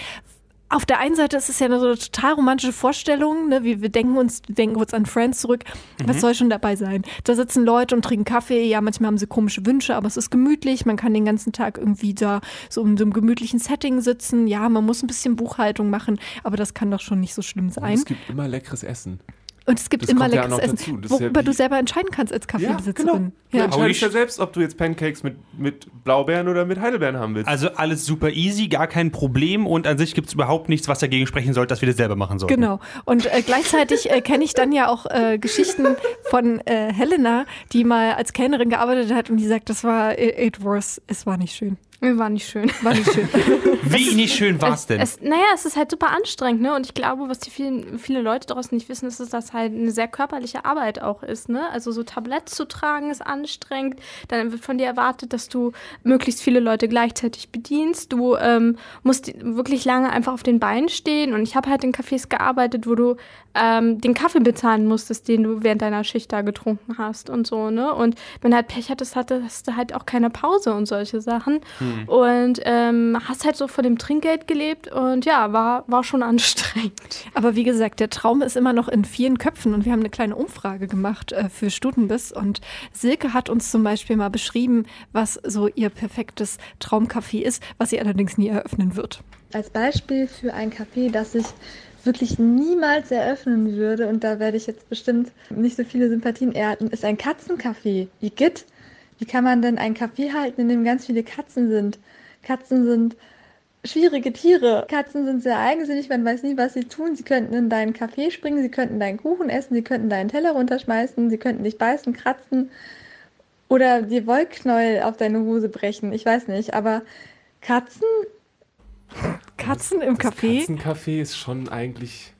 auf der einen Seite ist es ja eine so eine total romantische Vorstellung. Ne? Wir, wir denken uns, denken kurz an Friends zurück. Was soll schon dabei sein? Da sitzen Leute und trinken Kaffee. Ja, manchmal haben sie komische Wünsche, aber es ist gemütlich. Man kann den ganzen Tag irgendwie da so in so einem gemütlichen Setting sitzen. Ja, man muss ein bisschen Buchhaltung machen, aber das kann doch schon nicht so schlimm Und sein. es gibt immer leckeres Essen. Und es gibt das immer ja leckeres noch Essen, dazu. Das ist ja worüber wie- du selber entscheiden kannst als Kaffeebesitzerin. Du Ja. entscheidest ja selbst, ob du jetzt Pancakes mit, mit Blaubeeren oder mit Heidelbeeren haben willst. Also alles super easy, gar kein Problem und an sich gibt es überhaupt nichts, was dagegen sprechen sollte, dass wir das selber machen sollten. Genau. Und äh, gleichzeitig äh, kenne ich dann ja auch äh, Geschichten von äh, Helena, die mal als Kellnerin gearbeitet hat und die sagt, das war it, it was, es war nicht schön. War nicht schön. War nicht schön. Wie nicht schön war es denn? Es, naja, es ist halt super anstrengend, ne? Und ich glaube, was die vielen, viele Leute daraus nicht wissen, ist, dass das halt eine sehr körperliche Arbeit auch ist, ne? Also so Tablett zu tragen ist anstrengend. Dann wird von dir erwartet, dass du möglichst viele Leute gleichzeitig bedienst. Du ähm, musst wirklich lange einfach auf den Beinen stehen. Und ich habe halt in Cafés gearbeitet, wo du ähm, den Kaffee bezahlen musstest, den du während deiner Schicht da getrunken hast und so, ne? Und wenn du halt Pech hattest, hattest du halt auch keine Pause und solche Sachen. Hm. Und ähm, hast halt so von dem Trinkgeld gelebt und ja, war, war schon anstrengend. Aber wie gesagt, der Traum ist immer noch in vielen Köpfen und wir haben eine kleine Umfrage gemacht äh, für Stutenbiss und Silke hat uns zum Beispiel mal beschrieben, was so ihr perfektes Traumcafé ist, was sie allerdings nie eröffnen wird. Als Beispiel für ein Café, das ich wirklich niemals eröffnen würde, und da werde ich jetzt bestimmt nicht so viele Sympathien ernten, ist ein Katzencafé. Wie geht? Wie kann man denn ein Café halten, in dem ganz viele Katzen sind? Katzen sind schwierige Tiere. Katzen sind sehr eigensinnig, man weiß nie, was sie tun. Sie könnten in deinen Kaffee springen, sie könnten deinen Kuchen essen, sie könnten deinen Teller runterschmeißen, sie könnten dich beißen, kratzen oder dir Wollknäuel auf deine Hose brechen. Ich weiß nicht, aber Katzen Katzen im Café? Katzencafé ist schon eigentlich.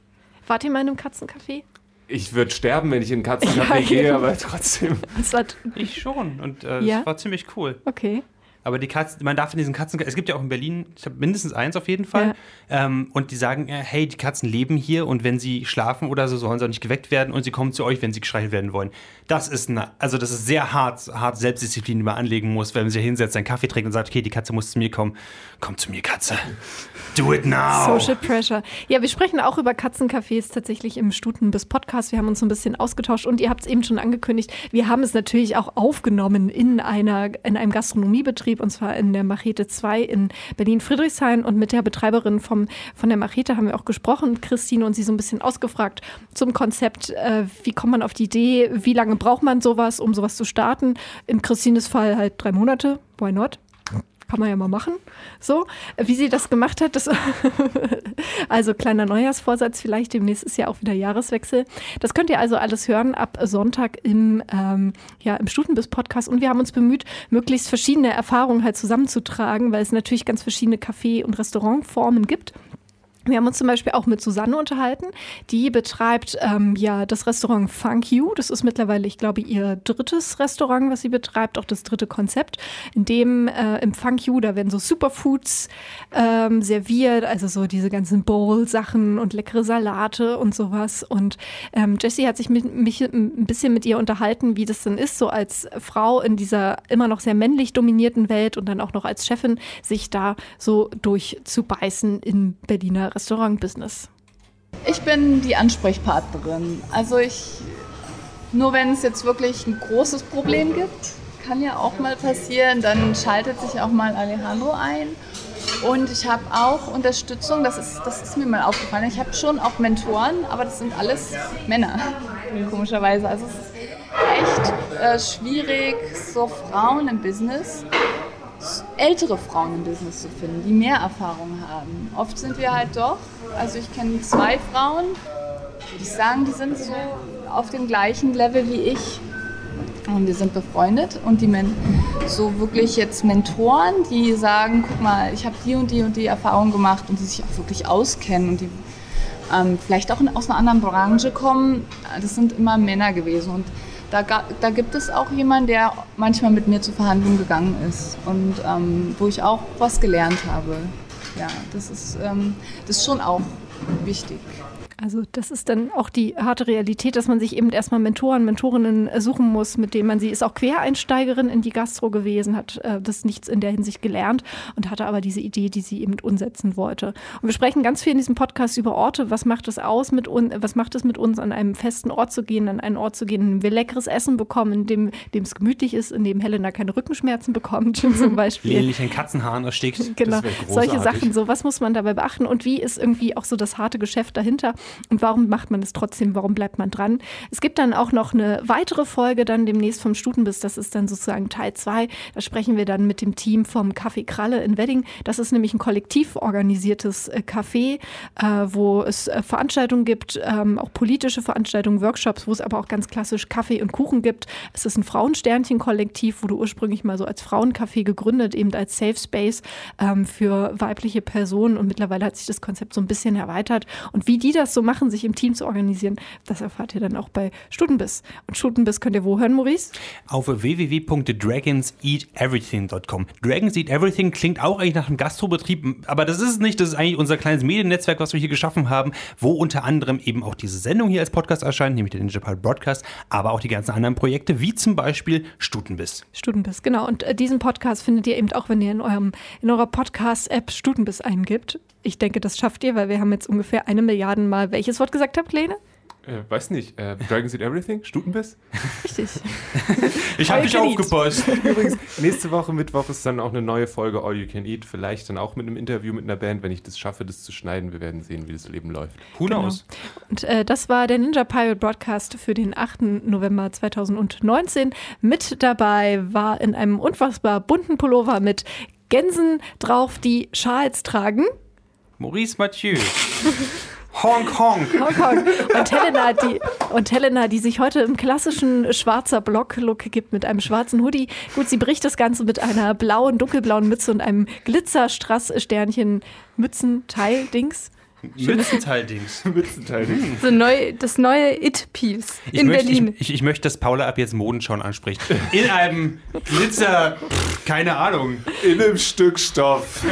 Wart ihr mal in einem Katzencafé? Ich würde sterben, wenn ich in ein Katzencafé ja, gehe, aber trotzdem. ich schon. Und äh, ja? das war ziemlich cool. Okay. Aber die Katzen, man darf in diesen Katzen, es gibt ja auch in Berlin, ich habe mindestens eins auf jeden Fall. Ja. Ähm, und die sagen, äh, hey, die Katzen leben hier und wenn sie schlafen oder so, sollen sie auch nicht geweckt werden und sie kommen zu euch, wenn sie gestreichelt werden wollen. Das ist eine, also das ist sehr hart, hart Selbstdisziplin, die man anlegen muss, wenn man sich hinsetzt, einen Kaffee trinkt und sagt, okay, die Katze muss zu mir kommen. Komm zu mir, Katze. Do it now. Social Pressure. Ja, wir sprechen auch über Katzencafés tatsächlich im Stuten bis Podcast. Wir haben uns so ein bisschen ausgetauscht und ihr habt es eben schon angekündigt. Wir haben es natürlich auch aufgenommen in einer, in einem Gastronomiebetrieb und zwar in der Machete 2 in Berlin-Friedrichshain und mit der Betreiberin vom, von der Machete haben wir auch gesprochen, Christine, und sie so ein bisschen ausgefragt zum Konzept, äh, wie kommt man auf die Idee, wie lange braucht man sowas, um sowas zu starten. In Christines Fall halt drei Monate, why not? Kann man ja mal machen. So, wie sie das gemacht hat, das also kleiner Neujahrsvorsatz, vielleicht demnächst ist ja auch wieder Jahreswechsel. Das könnt ihr also alles hören ab Sonntag im, ähm, ja, im Stutenbiss-Podcast. Und wir haben uns bemüht, möglichst verschiedene Erfahrungen halt zusammenzutragen, weil es natürlich ganz verschiedene Café- und Restaurantformen gibt. Wir haben uns zum Beispiel auch mit Susanne unterhalten. Die betreibt ähm, ja das Restaurant Funk You. Das ist mittlerweile, ich glaube, ihr drittes Restaurant, was sie betreibt, auch das dritte Konzept. In dem äh, im Funk You, da werden so Superfoods ähm, serviert, also so diese ganzen Bowl-Sachen und leckere Salate und sowas. Und ähm, Jessie hat sich mit, mich ein bisschen mit ihr unterhalten, wie das denn ist, so als Frau in dieser immer noch sehr männlich dominierten Welt und dann auch noch als Chefin, sich da so durchzubeißen in Berliner Restaurantbusiness? Ich bin die Ansprechpartnerin. Also ich, nur wenn es jetzt wirklich ein großes Problem gibt, kann ja auch mal passieren, dann schaltet sich auch mal Alejandro ein. Und ich habe auch Unterstützung, das ist, das ist mir mal aufgefallen. Ich habe schon auch Mentoren, aber das sind alles Männer, komischerweise. Also es ist echt äh, schwierig, so Frauen im Business ältere Frauen im Business zu finden, die mehr Erfahrung haben. Oft sind wir halt doch, also ich kenne zwei Frauen, würde ich sagen, die sind so auf dem gleichen Level wie ich. Und wir sind befreundet und die Men so wirklich jetzt Mentoren, die sagen, guck mal, ich habe die und die und die Erfahrung gemacht und die sich auch wirklich auskennen und die ähm, vielleicht auch aus einer anderen Branche kommen, das sind immer Männer gewesen. Und da, da gibt es auch jemanden, der manchmal mit mir zur Verhandlung gegangen ist und ähm, wo ich auch was gelernt habe. Ja, das ist, ähm, das ist schon auch wichtig. Also das ist dann auch die harte Realität, dass man sich eben erstmal Mentoren, Mentorinnen suchen muss, mit denen man sie ist auch Quereinsteigerin in die Gastro gewesen, hat äh, das nichts in der Hinsicht gelernt und hatte aber diese Idee, die sie eben umsetzen wollte. Und wir sprechen ganz viel in diesem Podcast über Orte. Was macht es aus mit uns? Was macht es mit uns, an einem festen Ort zu gehen, an einen Ort zu gehen, in dem wir leckeres Essen bekommen, in dem, es gemütlich ist, in dem Helena keine Rückenschmerzen bekommt, zum Beispiel. Lediglich ein Katzenhahn erstickt. Genau, solche Sachen. So, was muss man dabei beachten und wie ist irgendwie auch so das harte Geschäft dahinter und warum macht man es trotzdem, warum bleibt man dran. Es gibt dann auch noch eine weitere Folge dann demnächst vom Stutenbiss, das ist dann sozusagen Teil 2. Da sprechen wir dann mit dem Team vom Café Kralle in Wedding. Das ist nämlich ein kollektiv organisiertes äh, Café, äh, wo es äh, Veranstaltungen gibt, ähm, auch politische Veranstaltungen, Workshops, wo es aber auch ganz klassisch Kaffee und Kuchen gibt. Es ist ein Frauensternchen-Kollektiv, wurde ursprünglich mal so als Frauencafé gegründet, eben als Safe Space ähm, für weibliche Personen und mittlerweile hat sich das Konzept so ein bisschen erweitert. Und wie die das so machen, sich im Team zu organisieren, das erfahrt ihr dann auch bei Stutenbiss. Und Stutenbiss könnt ihr wo hören, Maurice? Auf www.dragonseateverything.com. Dragons Eat Everything klingt auch eigentlich nach einem Gastrobetrieb, aber das ist es nicht. Das ist eigentlich unser kleines Mediennetzwerk, was wir hier geschaffen haben, wo unter anderem eben auch diese Sendung hier als Podcast erscheint, nämlich der Ninja Pirate Broadcast, aber auch die ganzen anderen Projekte, wie zum Beispiel Stutenbiss. Stutenbiss, genau. Und äh, diesen Podcast findet ihr eben auch, wenn ihr in, eurem, in eurer Podcast-App Stutenbiss eingibt. Ich denke, das schafft ihr, weil wir haben jetzt ungefähr eine Milliarde Mal welches Wort gesagt habt, Lene? Äh, weiß nicht. Äh, Dragons Eat Everything? Stutenbiss? Richtig. Ich habe can aufgepasst. Übrigens, nächste Woche, Mittwoch, ist dann auch eine neue Folge All You Can Eat. Vielleicht dann auch mit einem Interview mit einer Band, wenn ich das schaffe, das zu schneiden. Wir werden sehen, wie das Leben läuft. Who knows? Und äh, das war der Ninja Pirate Broadcast für den 8. November 2019. Mit dabei war in einem unfassbar bunten Pullover mit Gänsen drauf, die Schals tragen. Maurice Mathieu. Honk Honk. Hongkong. Und Helena, die, und Helena, die sich heute im klassischen schwarzer Block-Look gibt mit einem schwarzen Hoodie. Gut, sie bricht das Ganze mit einer blauen, dunkelblauen Mütze und einem Glitzerstrass-Sternchen Mützenteil-Dings. Mützenteildings. Mützenteil. So neu, das neue It-Piece in möchte, Berlin. ich, ich, ich möchte, dass Paula ab jetzt Modenschauen anspricht. In einem Glitzer, keine Ahnung. In einem Stück Stoff.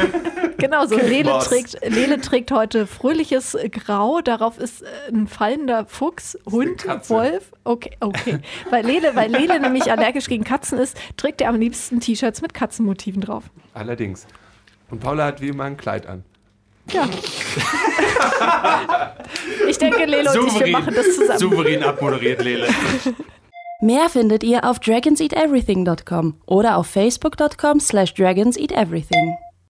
Genau so. Lele trägt, Lele trägt heute fröhliches Grau. Darauf ist ein fallender Fuchs, Hund. Wolf. Okay, okay. Weil Lele, weil Lele nämlich allergisch gegen Katzen ist, trägt er am liebsten T-Shirts mit Katzenmotiven drauf. Allerdings. Und Paula hat wie immer ein Kleid an. Ja. ich denke, Lele und ich, wir machen das zusammen. souverän abmoderiert, Lele. Mehr findet ihr auf dragonseateverything.com oder auf facebook.com slash dragonseateverything.